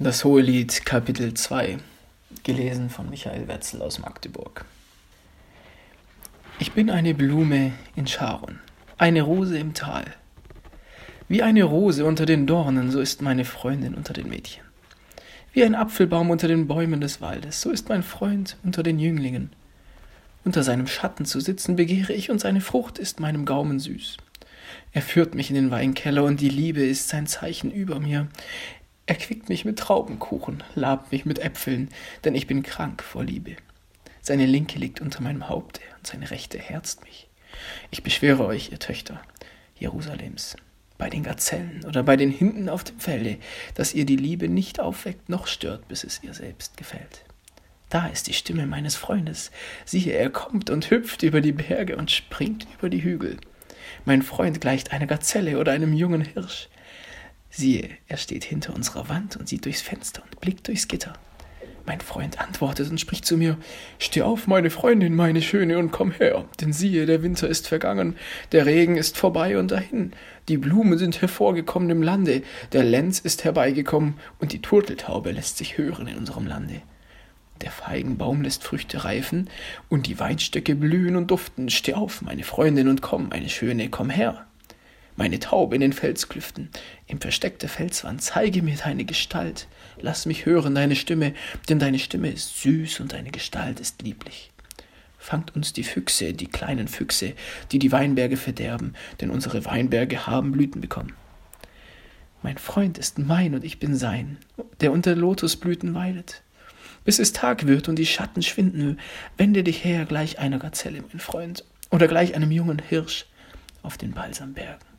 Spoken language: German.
Das Hohelied Kapitel 2, gelesen von Michael Wetzel aus Magdeburg. Ich bin eine Blume in Scharon, eine Rose im Tal. Wie eine Rose unter den Dornen, so ist meine Freundin unter den Mädchen. Wie ein Apfelbaum unter den Bäumen des Waldes, so ist mein Freund unter den Jünglingen. Unter seinem Schatten zu sitzen begehre ich, und seine Frucht ist meinem Gaumen süß. Er führt mich in den Weinkeller, und die Liebe ist sein Zeichen über mir. Er quickt mich mit Traubenkuchen, labt mich mit Äpfeln, denn ich bin krank vor Liebe. Seine linke liegt unter meinem Haupte und seine rechte herzt mich. Ich beschwöre euch, ihr Töchter Jerusalems, bei den Gazellen oder bei den Hinden auf dem Felde, dass ihr die Liebe nicht aufweckt noch stört, bis es ihr selbst gefällt. Da ist die Stimme meines Freundes. Siehe, er kommt und hüpft über die Berge und springt über die Hügel. Mein Freund gleicht einer Gazelle oder einem jungen Hirsch. Siehe, er steht hinter unserer Wand und sieht durchs Fenster und blickt durchs Gitter. Mein Freund antwortet und spricht zu mir Steh auf, meine Freundin, meine Schöne, und komm her, denn siehe, der Winter ist vergangen, der Regen ist vorbei und dahin, die Blumen sind hervorgekommen im Lande, der Lenz ist herbeigekommen, und die Turteltaube lässt sich hören in unserem Lande. Der Feigenbaum lässt Früchte reifen, und die Weinstöcke blühen und duften. Steh auf, meine Freundin, und komm, meine Schöne, komm her meine Taube in den Felsklüften, im Versteck der Felswand, zeige mir deine Gestalt, lass mich hören deine Stimme, denn deine Stimme ist süß und deine Gestalt ist lieblich. Fangt uns die Füchse, die kleinen Füchse, die die Weinberge verderben, denn unsere Weinberge haben Blüten bekommen. Mein Freund ist mein und ich bin sein, der unter Lotusblüten weilet. Bis es Tag wird und die Schatten schwinden, wende dich her gleich einer Gazelle, mein Freund, oder gleich einem jungen Hirsch auf den Balsambergen.